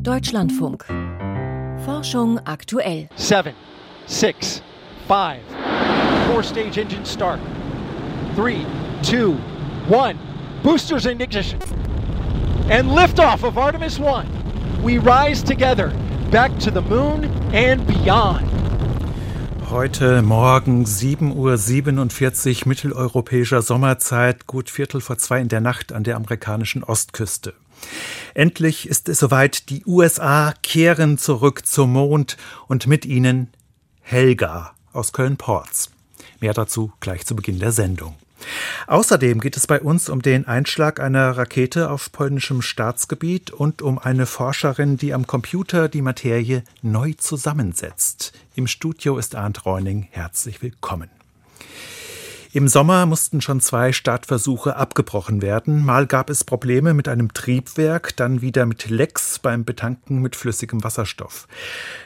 Deutschlandfunk. Forschung aktuell. 7, 6, 5, 4 Stage Engine Start. 3, 2, 1. Boosters in ignition. And liftoff of Artemis 1. We rise together back to the moon and beyond. Heute Morgen 7.47 Uhr mitteleuropäischer Sommerzeit, gut Viertel vor zwei in der Nacht an der amerikanischen Ostküste. Endlich ist es soweit, die USA kehren zurück zum Mond und mit ihnen Helga aus Köln-Porz. Mehr dazu gleich zu Beginn der Sendung. Außerdem geht es bei uns um den Einschlag einer Rakete auf polnischem Staatsgebiet und um eine Forscherin, die am Computer die Materie neu zusammensetzt. Im Studio ist Arndt Reuning. Herzlich willkommen. Im Sommer mussten schon zwei Startversuche abgebrochen werden. Mal gab es Probleme mit einem Triebwerk, dann wieder mit Lecks beim Betanken mit flüssigem Wasserstoff.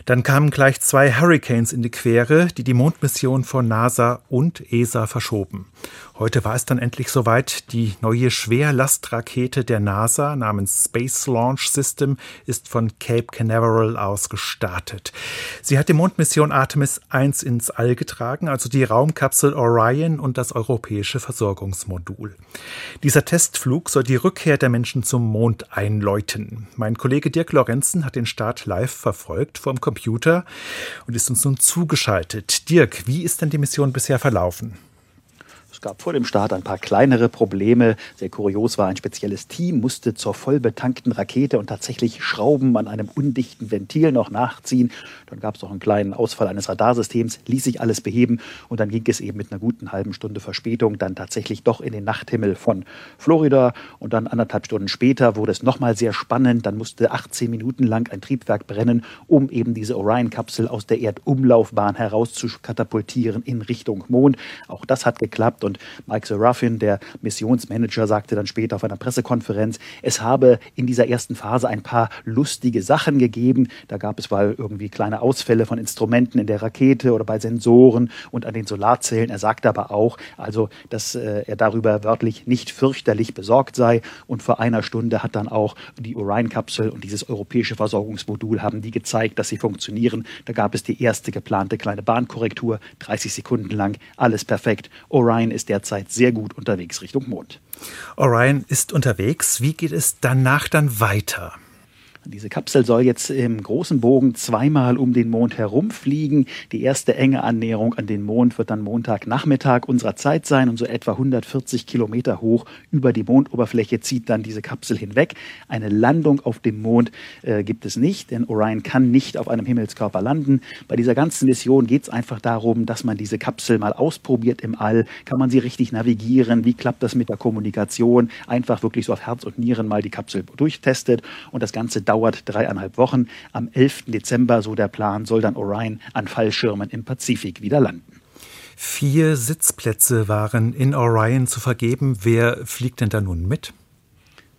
Dann kamen gleich zwei Hurricanes in die Quere, die die Mondmission von NASA und ESA verschoben. Heute war es dann endlich soweit. Die neue Schwerlastrakete der NASA namens Space Launch System ist von Cape Canaveral aus gestartet. Sie hat die Mondmission Artemis 1 ins All getragen, also die Raumkapsel Orion und das europäische Versorgungsmodul. Dieser Testflug soll die Rückkehr der Menschen zum Mond einläuten. Mein Kollege Dirk Lorenzen hat den Start live verfolgt vom Computer und ist uns nun zugeschaltet. Dirk, wie ist denn die Mission bisher verlaufen? Es gab vor dem Start ein paar kleinere Probleme. Sehr kurios war, ein spezielles Team musste zur vollbetankten Rakete und tatsächlich Schrauben an einem undichten Ventil noch nachziehen. Dann gab es noch einen kleinen Ausfall eines Radarsystems, ließ sich alles beheben und dann ging es eben mit einer guten halben Stunde Verspätung dann tatsächlich doch in den Nachthimmel von Florida und dann anderthalb Stunden später wurde es nochmal sehr spannend. Dann musste 18 Minuten lang ein Triebwerk brennen, um eben diese Orion-Kapsel aus der Erdumlaufbahn heraus zu katapultieren in Richtung Mond. Auch das hat geklappt und Mike Serafin, der Missionsmanager, sagte dann später auf einer Pressekonferenz, es habe in dieser ersten Phase ein paar lustige Sachen gegeben. Da gab es mal irgendwie kleine Ausfälle von Instrumenten in der Rakete oder bei Sensoren und an den Solarzellen. Er sagte aber auch, also, dass äh, er darüber wörtlich nicht fürchterlich besorgt sei. Und vor einer Stunde hat dann auch die Orion-Kapsel und dieses europäische Versorgungsmodul haben die gezeigt, dass sie funktionieren. Da gab es die erste geplante kleine Bahnkorrektur, 30 Sekunden lang, alles perfekt. Orion ist ist derzeit sehr gut unterwegs Richtung Mond. Orion ist unterwegs. Wie geht es danach dann weiter? Diese Kapsel soll jetzt im großen Bogen zweimal um den Mond herumfliegen. Die erste enge Annäherung an den Mond wird dann Montagnachmittag unserer Zeit sein und so etwa 140 Kilometer hoch über die Mondoberfläche zieht dann diese Kapsel hinweg. Eine Landung auf dem Mond äh, gibt es nicht, denn Orion kann nicht auf einem Himmelskörper landen. Bei dieser ganzen Mission geht es einfach darum, dass man diese Kapsel mal ausprobiert im All. Kann man sie richtig navigieren? Wie klappt das mit der Kommunikation? Einfach wirklich so auf Herz und Nieren mal die Kapsel durchtestet und das Ganze dauert dreieinhalb Wochen. Am 11. Dezember, so der Plan, soll dann Orion an Fallschirmen im Pazifik wieder landen. Vier Sitzplätze waren in Orion zu vergeben. Wer fliegt denn da nun mit?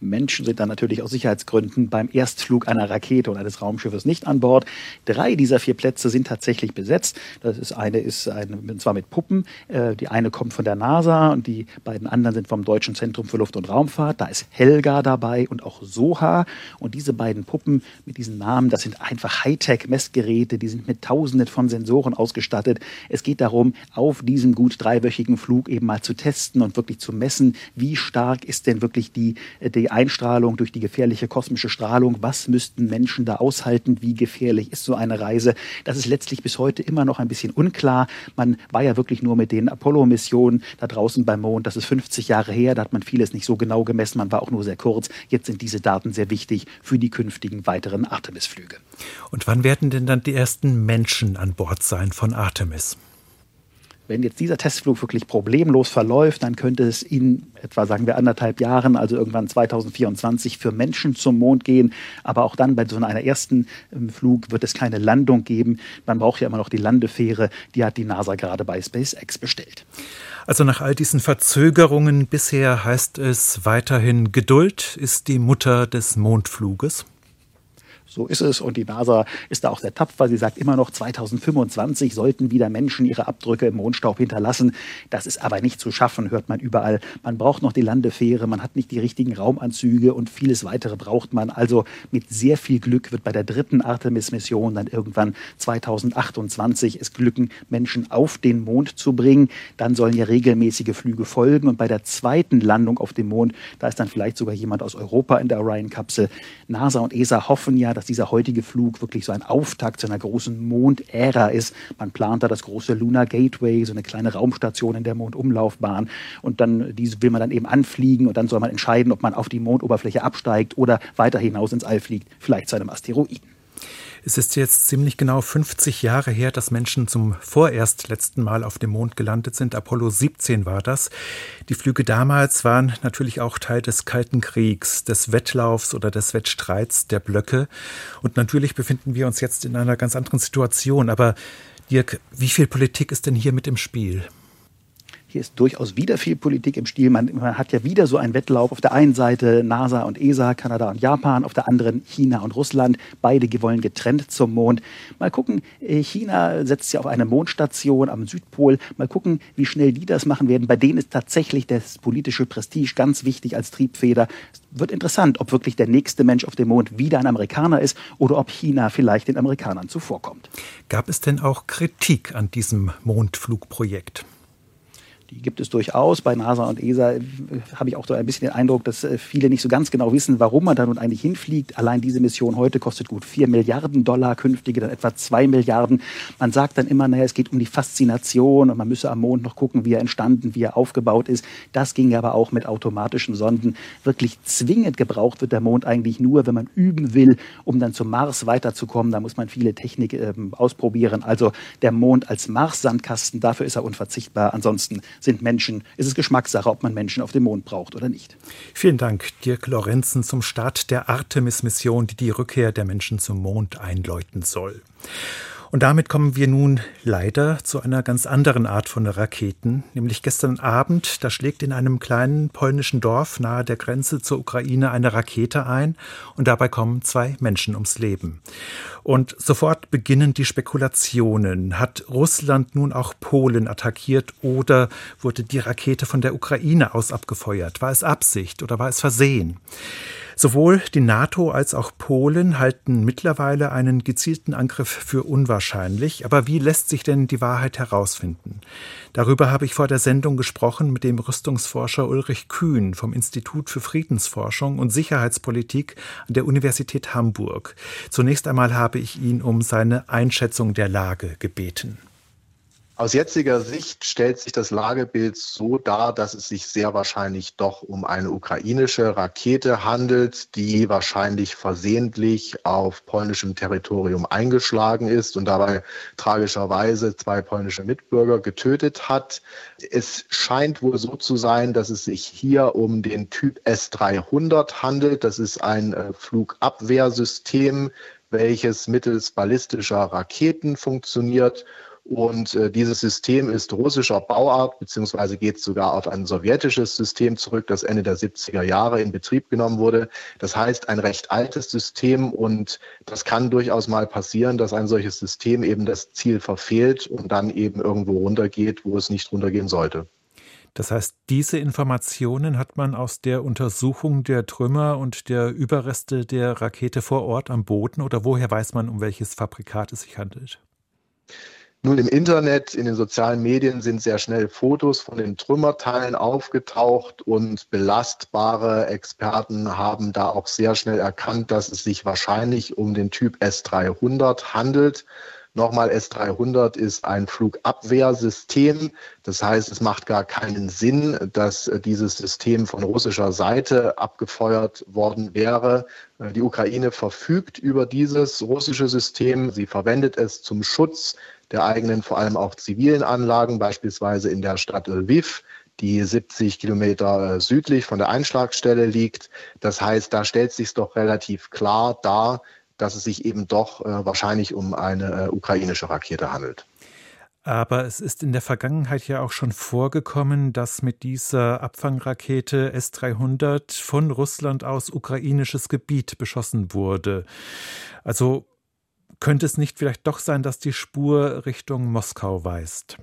Menschen sind dann natürlich aus Sicherheitsgründen beim Erstflug einer Rakete und eines Raumschiffes nicht an Bord. Drei dieser vier Plätze sind tatsächlich besetzt. Das ist eine ist eine, und zwar mit Puppen. Äh, die eine kommt von der NASA und die beiden anderen sind vom Deutschen Zentrum für Luft- und Raumfahrt. Da ist Helga dabei und auch Soha. Und diese beiden Puppen mit diesen Namen, das sind einfach Hightech-Messgeräte. Die sind mit Tausenden von Sensoren ausgestattet. Es geht darum, auf diesem gut dreiwöchigen Flug eben mal zu testen und wirklich zu messen, wie stark ist denn wirklich die, die Einstrahlung, durch die gefährliche kosmische Strahlung. Was müssten Menschen da aushalten? Wie gefährlich ist so eine Reise? Das ist letztlich bis heute immer noch ein bisschen unklar. Man war ja wirklich nur mit den Apollo-Missionen da draußen beim Mond. Das ist 50 Jahre her. Da hat man vieles nicht so genau gemessen. Man war auch nur sehr kurz. Jetzt sind diese Daten sehr wichtig für die künftigen weiteren Artemis-Flüge. Und wann werden denn dann die ersten Menschen an Bord sein von Artemis? Wenn jetzt dieser Testflug wirklich problemlos verläuft, dann könnte es in etwa, sagen wir, anderthalb Jahren, also irgendwann 2024, für Menschen zum Mond gehen. Aber auch dann bei so einer ersten ähm, Flug wird es keine Landung geben. Man braucht ja immer noch die Landefähre. Die hat die NASA gerade bei SpaceX bestellt. Also nach all diesen Verzögerungen bisher heißt es weiterhin Geduld ist die Mutter des Mondfluges. So ist es. Und die NASA ist da auch sehr tapfer. Sie sagt immer noch, 2025 sollten wieder Menschen ihre Abdrücke im Mondstaub hinterlassen. Das ist aber nicht zu schaffen, hört man überall. Man braucht noch die Landefähre, man hat nicht die richtigen Raumanzüge und vieles weitere braucht man. Also mit sehr viel Glück wird bei der dritten Artemis-Mission dann irgendwann 2028 es glücken, Menschen auf den Mond zu bringen. Dann sollen ja regelmäßige Flüge folgen. Und bei der zweiten Landung auf dem Mond, da ist dann vielleicht sogar jemand aus Europa in der Orion-Kapsel. NASA und ESA hoffen ja, dass dieser heutige Flug wirklich so ein Auftakt zu einer großen Mondära ist. Man plant da das große Lunar Gateway, so eine kleine Raumstation in der Mondumlaufbahn. Und dann diese will man dann eben anfliegen und dann soll man entscheiden, ob man auf die Mondoberfläche absteigt oder weiter hinaus ins All fliegt, vielleicht zu einem Asteroiden. Es ist jetzt ziemlich genau 50 Jahre her, dass Menschen zum vorerst letzten Mal auf dem Mond gelandet sind. Apollo 17 war das. Die Flüge damals waren natürlich auch Teil des Kalten Kriegs, des Wettlaufs oder des Wettstreits der Blöcke. Und natürlich befinden wir uns jetzt in einer ganz anderen Situation. Aber Dirk, wie viel Politik ist denn hier mit im Spiel? Hier ist durchaus wieder viel Politik im Spiel. Man, man, hat ja wieder so einen Wettlauf. Auf der einen Seite NASA und ESA, Kanada und Japan, auf der anderen China und Russland. Beide wollen getrennt zum Mond. Mal gucken, äh, China setzt ja auf eine Mondstation am Südpol. Mal gucken, wie schnell die das machen werden. Bei denen ist tatsächlich das politische Prestige ganz wichtig als Triebfeder. Es wird interessant, ob wirklich der nächste Mensch auf dem Mond wieder ein Amerikaner ist oder ob China vielleicht den Amerikanern zuvorkommt. Gab es denn auch Kritik an diesem Mondflugprojekt? Die gibt es durchaus. Bei NASA und ESA äh, habe ich auch so ein bisschen den Eindruck, dass äh, viele nicht so ganz genau wissen, warum man da nun eigentlich hinfliegt. Allein diese Mission heute kostet gut 4 Milliarden Dollar, künftige dann etwa 2 Milliarden. Man sagt dann immer, naja, es geht um die Faszination und man müsse am Mond noch gucken, wie er entstanden, wie er aufgebaut ist. Das ging aber auch mit automatischen Sonden. Wirklich zwingend gebraucht wird der Mond eigentlich nur, wenn man üben will, um dann zum Mars weiterzukommen. Da muss man viele Technik äh, ausprobieren. Also der Mond als Mars-Sandkasten, dafür ist er unverzichtbar. Ansonsten sind Menschen, ist es Geschmackssache, ob man Menschen auf dem Mond braucht oder nicht. Vielen Dank, Dirk Lorenzen, zum Start der Artemis-Mission, die die Rückkehr der Menschen zum Mond einläuten soll. Und damit kommen wir nun leider zu einer ganz anderen Art von Raketen, nämlich gestern Abend, da schlägt in einem kleinen polnischen Dorf nahe der Grenze zur Ukraine eine Rakete ein und dabei kommen zwei Menschen ums Leben. Und sofort beginnen die Spekulationen. Hat Russland nun auch Polen attackiert oder wurde die Rakete von der Ukraine aus abgefeuert? War es Absicht oder war es Versehen? Sowohl die NATO als auch Polen halten mittlerweile einen gezielten Angriff für unwahrscheinlich. Aber wie lässt sich denn die Wahrheit herausfinden? Darüber habe ich vor der Sendung gesprochen mit dem Rüstungsforscher Ulrich Kühn vom Institut für Friedensforschung und Sicherheitspolitik an der Universität Hamburg. Zunächst einmal habe ich ihn um seine Einschätzung der Lage gebeten. Aus jetziger Sicht stellt sich das Lagebild so dar, dass es sich sehr wahrscheinlich doch um eine ukrainische Rakete handelt, die wahrscheinlich versehentlich auf polnischem Territorium eingeschlagen ist und dabei tragischerweise zwei polnische Mitbürger getötet hat. Es scheint wohl so zu sein, dass es sich hier um den Typ S300 handelt. Das ist ein äh, Flugabwehrsystem, welches mittels ballistischer Raketen funktioniert und äh, dieses System ist russischer Bauart, beziehungsweise geht sogar auf ein sowjetisches System zurück, das Ende der 70er Jahre in Betrieb genommen wurde. Das heißt, ein recht altes System und das kann durchaus mal passieren, dass ein solches System eben das Ziel verfehlt und dann eben irgendwo runtergeht, wo es nicht runtergehen sollte. Das heißt, diese Informationen hat man aus der Untersuchung der Trümmer und der Überreste der Rakete vor Ort am Boden oder woher weiß man, um welches Fabrikat es sich handelt? Nun, im Internet, in den sozialen Medien sind sehr schnell Fotos von den Trümmerteilen aufgetaucht und belastbare Experten haben da auch sehr schnell erkannt, dass es sich wahrscheinlich um den Typ S300 handelt. Nochmal, S300 ist ein Flugabwehrsystem. Das heißt, es macht gar keinen Sinn, dass dieses System von russischer Seite abgefeuert worden wäre. Die Ukraine verfügt über dieses russische System. Sie verwendet es zum Schutz der eigenen, vor allem auch zivilen Anlagen, beispielsweise in der Stadt Lviv, die 70 Kilometer äh, südlich von der Einschlagstelle liegt. Das heißt, da stellt sich doch relativ klar dar, dass es sich eben doch äh, wahrscheinlich um eine äh, ukrainische Rakete handelt. Aber es ist in der Vergangenheit ja auch schon vorgekommen, dass mit dieser Abfangrakete S-300 von Russland aus ukrainisches Gebiet beschossen wurde. Also könnte es nicht vielleicht doch sein, dass die Spur Richtung Moskau weist?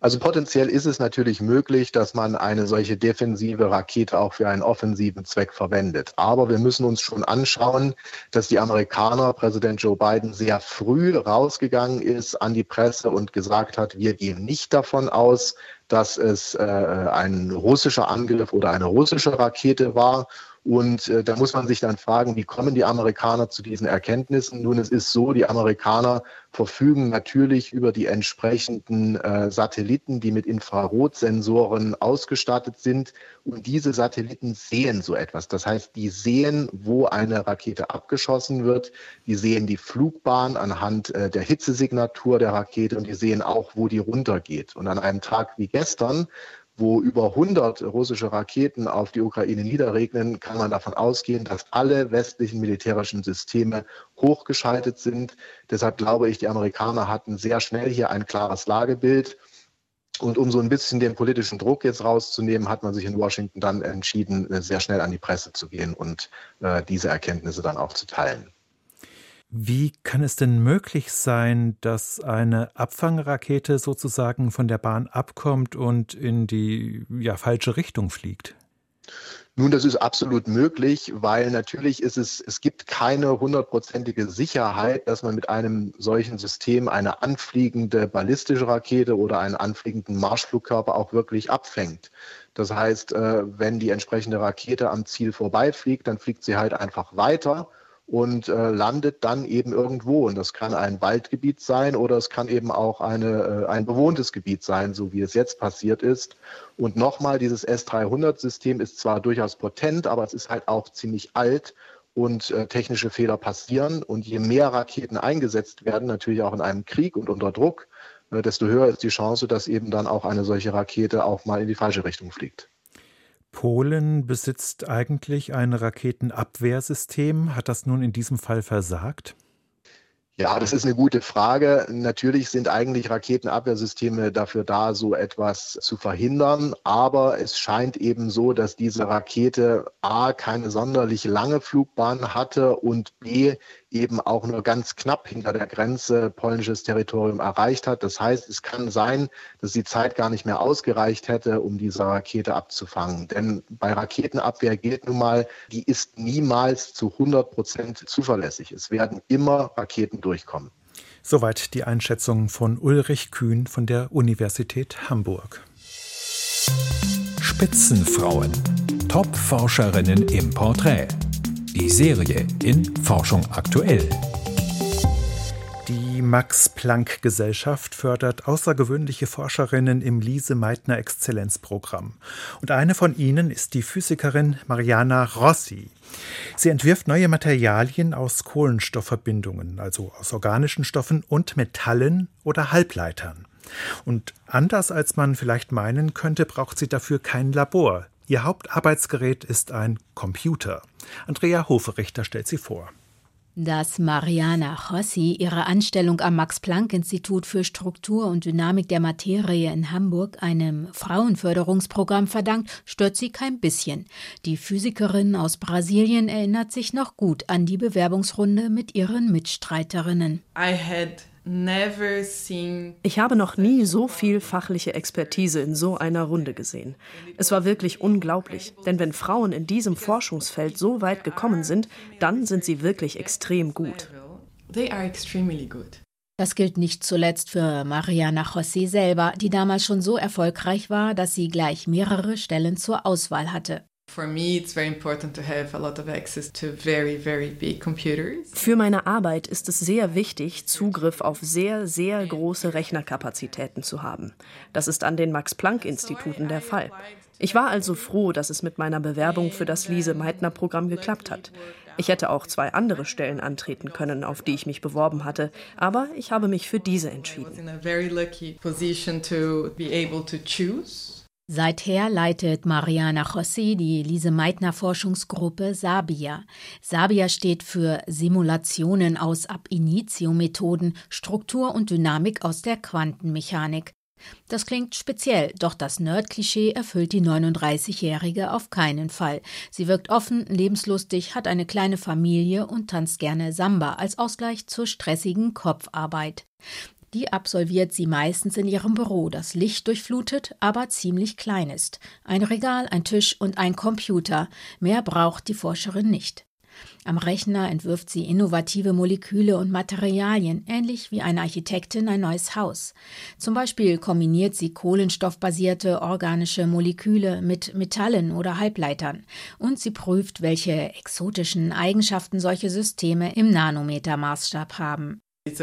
Also potenziell ist es natürlich möglich, dass man eine solche defensive Rakete auch für einen offensiven Zweck verwendet. Aber wir müssen uns schon anschauen, dass die Amerikaner, Präsident Joe Biden, sehr früh rausgegangen ist an die Presse und gesagt hat, wir gehen nicht davon aus, dass es äh, ein russischer Angriff oder eine russische Rakete war und äh, da muss man sich dann fragen, wie kommen die Amerikaner zu diesen Erkenntnissen? Nun, es ist so, die Amerikaner verfügen natürlich über die entsprechenden äh, Satelliten, die mit Infrarotsensoren ausgestattet sind. Und diese Satelliten sehen so etwas. Das heißt, die sehen, wo eine Rakete abgeschossen wird. Die sehen die Flugbahn anhand äh, der Hitzesignatur der Rakete und die sehen auch, wo die runtergeht. Und an einem Tag wie gestern wo über 100 russische Raketen auf die Ukraine niederregnen, kann man davon ausgehen, dass alle westlichen militärischen Systeme hochgeschaltet sind. Deshalb glaube ich, die Amerikaner hatten sehr schnell hier ein klares Lagebild. Und um so ein bisschen den politischen Druck jetzt rauszunehmen, hat man sich in Washington dann entschieden, sehr schnell an die Presse zu gehen und äh, diese Erkenntnisse dann auch zu teilen. Wie kann es denn möglich sein, dass eine Abfangrakete sozusagen von der Bahn abkommt und in die ja, falsche Richtung fliegt? Nun, das ist absolut möglich, weil natürlich ist es, es gibt keine hundertprozentige Sicherheit, dass man mit einem solchen System eine anfliegende ballistische Rakete oder einen anfliegenden Marschflugkörper auch wirklich abfängt. Das heißt, äh, wenn die entsprechende Rakete am Ziel vorbeifliegt, dann fliegt sie halt einfach weiter und äh, landet dann eben irgendwo. Und das kann ein Waldgebiet sein oder es kann eben auch eine, äh, ein bewohntes Gebiet sein, so wie es jetzt passiert ist. Und nochmal, dieses S300-System ist zwar durchaus potent, aber es ist halt auch ziemlich alt und äh, technische Fehler passieren. Und je mehr Raketen eingesetzt werden, natürlich auch in einem Krieg und unter Druck, äh, desto höher ist die Chance, dass eben dann auch eine solche Rakete auch mal in die falsche Richtung fliegt. Polen besitzt eigentlich ein Raketenabwehrsystem. Hat das nun in diesem Fall versagt? Ja, das ist eine gute Frage. Natürlich sind eigentlich Raketenabwehrsysteme dafür da, so etwas zu verhindern. Aber es scheint eben so, dass diese Rakete A keine sonderlich lange Flugbahn hatte und B eben auch nur ganz knapp hinter der Grenze polnisches Territorium erreicht hat. Das heißt, es kann sein, dass die Zeit gar nicht mehr ausgereicht hätte, um diese Rakete abzufangen. Denn bei Raketenabwehr gilt nun mal, die ist niemals zu 100 Prozent zuverlässig. Es werden immer Raketen durchkommen. Soweit die Einschätzung von Ulrich Kühn von der Universität Hamburg. Spitzenfrauen. Top-Forscherinnen im Porträt. Die Serie in Forschung aktuell. Die Max-Planck-Gesellschaft fördert außergewöhnliche Forscherinnen im Lise-Meitner Exzellenzprogramm. Und eine von ihnen ist die Physikerin Mariana Rossi. Sie entwirft neue Materialien aus Kohlenstoffverbindungen, also aus organischen Stoffen und Metallen oder Halbleitern. Und anders als man vielleicht meinen könnte, braucht sie dafür kein Labor. Ihr Hauptarbeitsgerät ist ein Computer. Andrea Hoferichter stellt sie vor. Dass Mariana Chossi ihre Anstellung am Max-Planck-Institut für Struktur und Dynamik der Materie in Hamburg einem Frauenförderungsprogramm verdankt, stört sie kein bisschen. Die Physikerin aus Brasilien erinnert sich noch gut an die Bewerbungsrunde mit ihren Mitstreiterinnen. I had ich habe noch nie so viel fachliche Expertise in so einer Runde gesehen. Es war wirklich unglaublich, denn wenn Frauen in diesem Forschungsfeld so weit gekommen sind, dann sind sie wirklich extrem gut. Das gilt nicht zuletzt für Mariana José selber, die damals schon so erfolgreich war, dass sie gleich mehrere Stellen zur Auswahl hatte. Für meine Arbeit ist es sehr wichtig, Zugriff auf sehr, sehr große Rechnerkapazitäten zu haben. Das ist an den Max-Planck-Instituten der Fall. Ich war also froh, dass es mit meiner Bewerbung für das Lise-Meitner-Programm geklappt hat. Ich hätte auch zwei andere Stellen antreten können, auf die ich mich beworben hatte, aber ich habe mich für diese entschieden. Seither leitet Mariana Jossi die Lise Meitner Forschungsgruppe Sabia. Sabia steht für Simulationen aus Ab Initio Methoden, Struktur und Dynamik aus der Quantenmechanik. Das klingt speziell, doch das Nerd-Klischee erfüllt die 39-Jährige auf keinen Fall. Sie wirkt offen, lebenslustig, hat eine kleine Familie und tanzt gerne Samba als Ausgleich zur stressigen Kopfarbeit. Die absolviert sie meistens in ihrem Büro, das Licht durchflutet, aber ziemlich klein ist. Ein Regal, ein Tisch und ein Computer. Mehr braucht die Forscherin nicht. Am Rechner entwirft sie innovative Moleküle und Materialien, ähnlich wie eine Architektin ein neues Haus. Zum Beispiel kombiniert sie kohlenstoffbasierte organische Moleküle mit Metallen oder Halbleitern und sie prüft, welche exotischen Eigenschaften solche Systeme im Nanometermaßstab haben. Es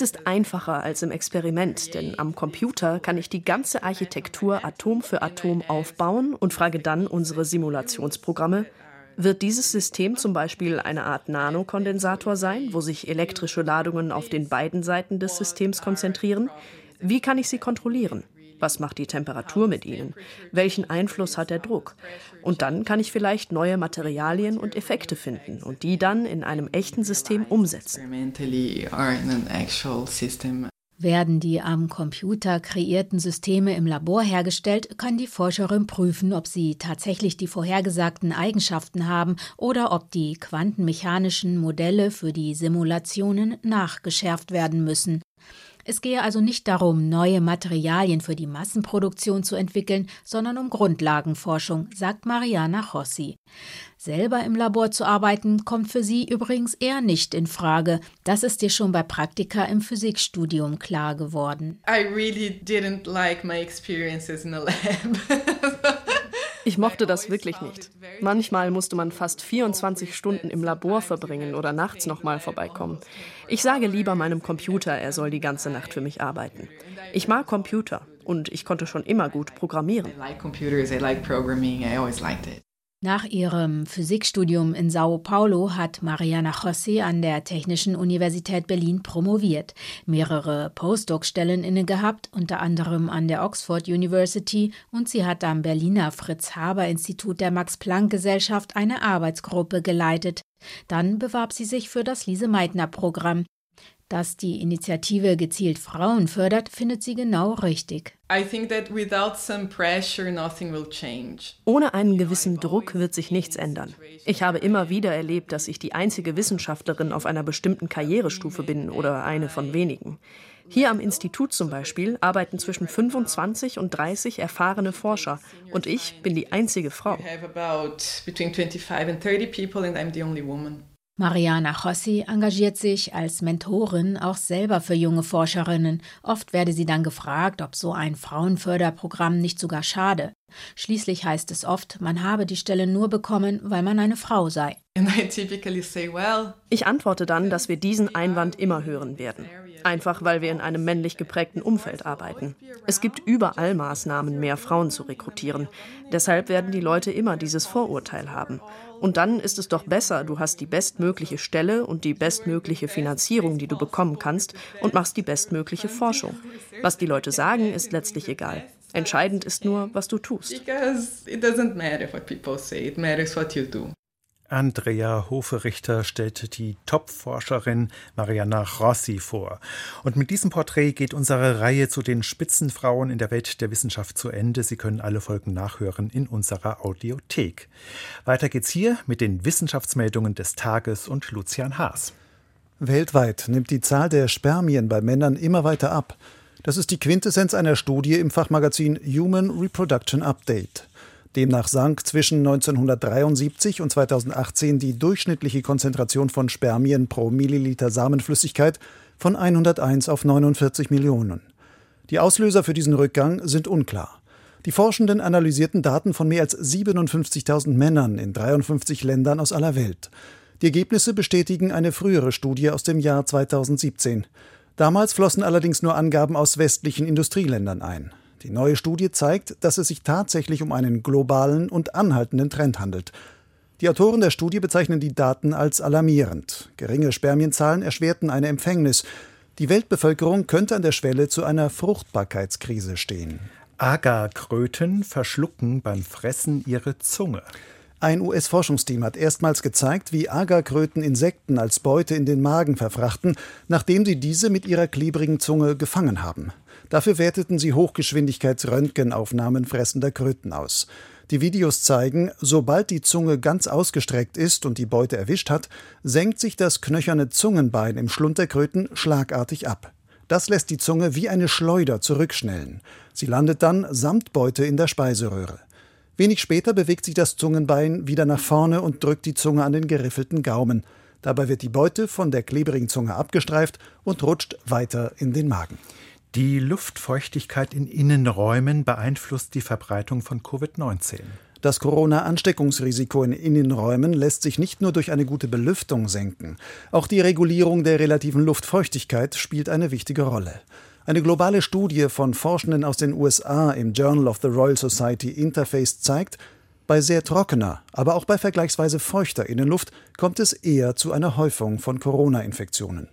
ist einfacher als im Experiment, denn am Computer kann ich die ganze Architektur Atom für Atom aufbauen und frage dann unsere Simulationsprogramme, wird dieses System zum Beispiel eine Art Nanokondensator sein, wo sich elektrische Ladungen auf den beiden Seiten des Systems konzentrieren? Wie kann ich sie kontrollieren? Was macht die Temperatur mit ihnen? Welchen Einfluss hat der Druck? Und dann kann ich vielleicht neue Materialien und Effekte finden und die dann in einem echten System umsetzen. Werden die am Computer kreierten Systeme im Labor hergestellt, kann die Forscherin prüfen, ob sie tatsächlich die vorhergesagten Eigenschaften haben oder ob die quantenmechanischen Modelle für die Simulationen nachgeschärft werden müssen. Es gehe also nicht darum, neue Materialien für die Massenproduktion zu entwickeln, sondern um Grundlagenforschung, sagt Mariana Rossi. Selber im Labor zu arbeiten, kommt für sie übrigens eher nicht in Frage. Das ist ihr schon bei Praktika im Physikstudium klar geworden. I really didn't like my experiences in the lab. Ich mochte das wirklich nicht. Manchmal musste man fast 24 Stunden im Labor verbringen oder nachts nochmal vorbeikommen. Ich sage lieber meinem Computer, er soll die ganze Nacht für mich arbeiten. Ich mag Computer und ich konnte schon immer gut programmieren. Nach ihrem Physikstudium in Sao Paulo hat Mariana José an der Technischen Universität Berlin promoviert, mehrere Postdoc-Stellen inne gehabt, unter anderem an der Oxford University, und sie hat am Berliner Fritz-Haber-Institut der Max-Planck-Gesellschaft eine Arbeitsgruppe geleitet. Dann bewarb sie sich für das Lise-Meitner-Programm, dass die Initiative gezielt Frauen fördert, findet sie genau richtig. Ohne einen gewissen Druck wird sich nichts ändern. Ich habe immer wieder erlebt, dass ich die einzige Wissenschaftlerin auf einer bestimmten Karrierestufe bin oder eine von wenigen. Hier am Institut zum Beispiel arbeiten zwischen 25 und 30 erfahrene Forscher und ich bin die einzige Frau. Mariana Jossi engagiert sich als Mentorin auch selber für junge Forscherinnen. Oft werde sie dann gefragt, ob so ein Frauenförderprogramm nicht sogar schade. Schließlich heißt es oft, man habe die Stelle nur bekommen, weil man eine Frau sei. Ich antworte dann, dass wir diesen Einwand immer hören werden. Einfach weil wir in einem männlich geprägten Umfeld arbeiten. Es gibt überall Maßnahmen, mehr Frauen zu rekrutieren. Deshalb werden die Leute immer dieses Vorurteil haben. Und dann ist es doch besser, du hast die bestmögliche Stelle und die bestmögliche Finanzierung, die du bekommen kannst, und machst die bestmögliche Forschung. Was die Leute sagen, ist letztlich egal. Entscheidend ist nur, was du tust. Because it doesn't matter what people say, it matters what you do. Andrea Hoferichter stellte die Top-Forscherin Mariana Rossi vor. Und mit diesem Porträt geht unsere Reihe zu den Spitzenfrauen in der Welt der Wissenschaft zu Ende. Sie können alle Folgen nachhören in unserer Audiothek. Weiter geht's hier mit den Wissenschaftsmeldungen des Tages und Lucian Haas. Weltweit nimmt die Zahl der Spermien bei Männern immer weiter ab. Das ist die Quintessenz einer Studie im Fachmagazin Human Reproduction Update. Demnach sank zwischen 1973 und 2018 die durchschnittliche Konzentration von Spermien pro Milliliter Samenflüssigkeit von 101 auf 49 Millionen. Die Auslöser für diesen Rückgang sind unklar. Die Forschenden analysierten Daten von mehr als 57.000 Männern in 53 Ländern aus aller Welt. Die Ergebnisse bestätigen eine frühere Studie aus dem Jahr 2017. Damals flossen allerdings nur Angaben aus westlichen Industrieländern ein. Die neue Studie zeigt, dass es sich tatsächlich um einen globalen und anhaltenden Trend handelt. Die Autoren der Studie bezeichnen die Daten als alarmierend. Geringe Spermienzahlen erschwerten eine Empfängnis. Die Weltbevölkerung könnte an der Schwelle zu einer Fruchtbarkeitskrise stehen. Agarkröten verschlucken beim Fressen ihre Zunge. Ein US-Forschungsteam hat erstmals gezeigt, wie Agerkröten Insekten als Beute in den Magen verfrachten, nachdem sie diese mit ihrer klebrigen Zunge gefangen haben. Dafür werteten sie Hochgeschwindigkeits-Röntgenaufnahmen fressender Kröten aus. Die Videos zeigen, sobald die Zunge ganz ausgestreckt ist und die Beute erwischt hat, senkt sich das knöcherne Zungenbein im Schlund der Kröten schlagartig ab. Das lässt die Zunge wie eine Schleuder zurückschnellen. Sie landet dann samt Beute in der Speiseröhre. Wenig später bewegt sich das Zungenbein wieder nach vorne und drückt die Zunge an den geriffelten Gaumen. Dabei wird die Beute von der klebrigen Zunge abgestreift und rutscht weiter in den Magen. Die Luftfeuchtigkeit in Innenräumen beeinflusst die Verbreitung von Covid-19. Das Corona-Ansteckungsrisiko in Innenräumen lässt sich nicht nur durch eine gute Belüftung senken. Auch die Regulierung der relativen Luftfeuchtigkeit spielt eine wichtige Rolle. Eine globale Studie von Forschenden aus den USA im Journal of the Royal Society Interface zeigt, bei sehr trockener, aber auch bei vergleichsweise feuchter Innenluft kommt es eher zu einer Häufung von Corona-Infektionen.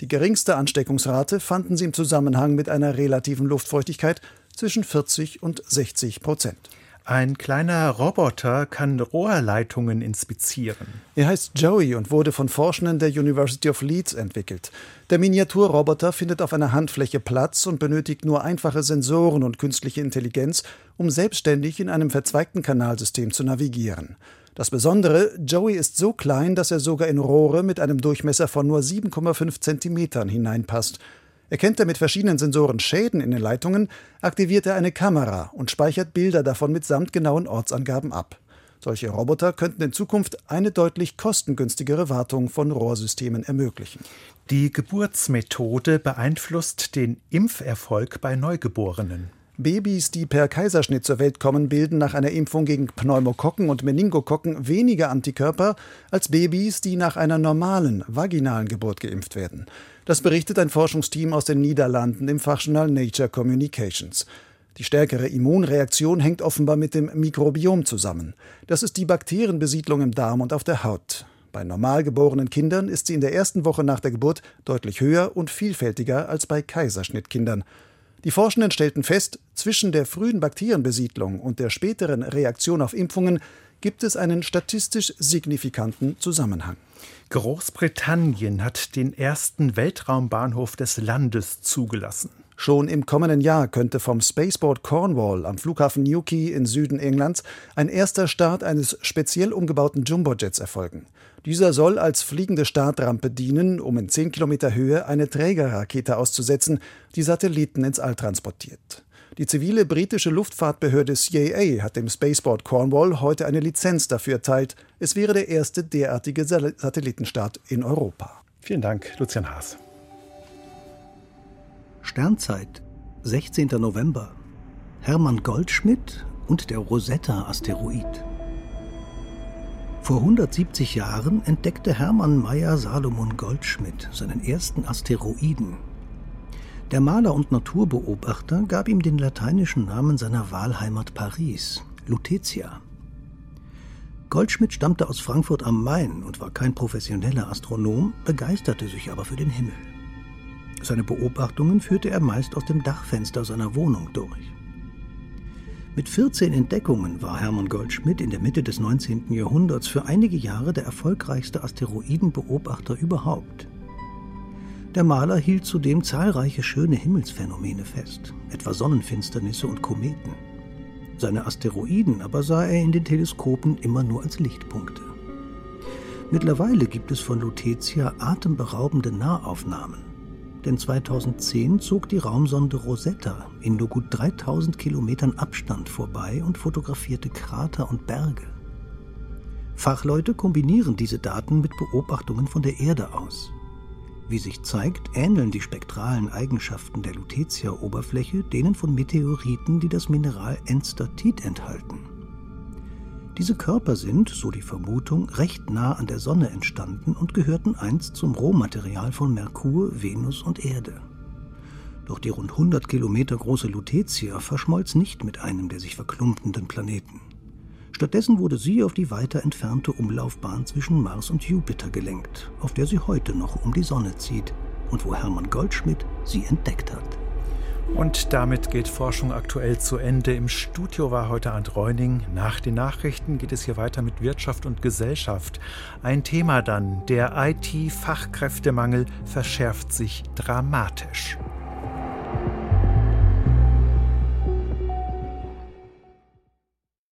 Die geringste Ansteckungsrate fanden sie im Zusammenhang mit einer relativen Luftfeuchtigkeit zwischen 40 und 60 Prozent. Ein kleiner Roboter kann Rohrleitungen inspizieren. Er heißt Joey und wurde von Forschenden der University of Leeds entwickelt. Der Miniaturroboter findet auf einer Handfläche Platz und benötigt nur einfache Sensoren und künstliche Intelligenz, um selbstständig in einem verzweigten Kanalsystem zu navigieren. Das Besondere, Joey ist so klein, dass er sogar in Rohre mit einem Durchmesser von nur 7,5 Zentimetern hineinpasst. Erkennt er mit verschiedenen Sensoren Schäden in den Leitungen, aktiviert er eine Kamera und speichert Bilder davon mitsamt genauen Ortsangaben ab. Solche Roboter könnten in Zukunft eine deutlich kostengünstigere Wartung von Rohrsystemen ermöglichen. Die Geburtsmethode beeinflusst den Impferfolg bei Neugeborenen. Babys, die per Kaiserschnitt zur Welt kommen, bilden nach einer Impfung gegen Pneumokokken und Meningokokken weniger Antikörper als Babys, die nach einer normalen vaginalen Geburt geimpft werden. Das berichtet ein Forschungsteam aus den Niederlanden im Fachjournal Nature Communications. Die stärkere Immunreaktion hängt offenbar mit dem Mikrobiom zusammen. Das ist die Bakterienbesiedlung im Darm und auf der Haut. Bei normal geborenen Kindern ist sie in der ersten Woche nach der Geburt deutlich höher und vielfältiger als bei Kaiserschnittkindern. Die Forschenden stellten fest, zwischen der frühen Bakterienbesiedlung und der späteren Reaktion auf Impfungen gibt es einen statistisch signifikanten Zusammenhang. Großbritannien hat den ersten Weltraumbahnhof des Landes zugelassen. Schon im kommenden Jahr könnte vom Spaceport Cornwall am Flughafen Newquay in Süden Englands ein erster Start eines speziell umgebauten Jumbojets erfolgen. Dieser soll als fliegende Startrampe dienen, um in 10 Kilometer Höhe eine Trägerrakete auszusetzen, die Satelliten ins All transportiert. Die zivile britische Luftfahrtbehörde CAA hat dem Spaceport Cornwall heute eine Lizenz dafür erteilt. Es wäre der erste derartige Satellitenstart in Europa. Vielen Dank, Lucian Haas. Sternzeit, 16. November. Hermann Goldschmidt und der Rosetta-Asteroid. Vor 170 Jahren entdeckte Hermann Meyer Salomon Goldschmidt seinen ersten Asteroiden der Maler und Naturbeobachter gab ihm den lateinischen Namen seiner Wahlheimat Paris, Lutetia. Goldschmidt stammte aus Frankfurt am Main und war kein professioneller Astronom, begeisterte sich aber für den Himmel. Seine Beobachtungen führte er meist aus dem Dachfenster seiner Wohnung durch. Mit 14 Entdeckungen war Hermann Goldschmidt in der Mitte des 19. Jahrhunderts für einige Jahre der erfolgreichste Asteroidenbeobachter überhaupt. Der Maler hielt zudem zahlreiche schöne Himmelsphänomene fest, etwa Sonnenfinsternisse und Kometen. Seine Asteroiden aber sah er in den Teleskopen immer nur als Lichtpunkte. Mittlerweile gibt es von Lutetia atemberaubende Nahaufnahmen. Denn 2010 zog die Raumsonde Rosetta in nur gut 3000 Kilometern Abstand vorbei und fotografierte Krater und Berge. Fachleute kombinieren diese Daten mit Beobachtungen von der Erde aus. Wie sich zeigt, ähneln die spektralen Eigenschaften der Lutetia-Oberfläche denen von Meteoriten, die das Mineral Enstatit enthalten. Diese Körper sind, so die Vermutung, recht nah an der Sonne entstanden und gehörten einst zum Rohmaterial von Merkur, Venus und Erde. Doch die rund 100 Kilometer große Lutetia verschmolz nicht mit einem der sich verklumpenden Planeten. Stattdessen wurde sie auf die weiter entfernte Umlaufbahn zwischen Mars und Jupiter gelenkt, auf der sie heute noch um die Sonne zieht und wo Hermann Goldschmidt sie entdeckt hat. Und damit geht Forschung aktuell zu Ende. Im Studio war heute Ant Reuning. Nach den Nachrichten geht es hier weiter mit Wirtschaft und Gesellschaft. Ein Thema dann, der IT-Fachkräftemangel verschärft sich dramatisch.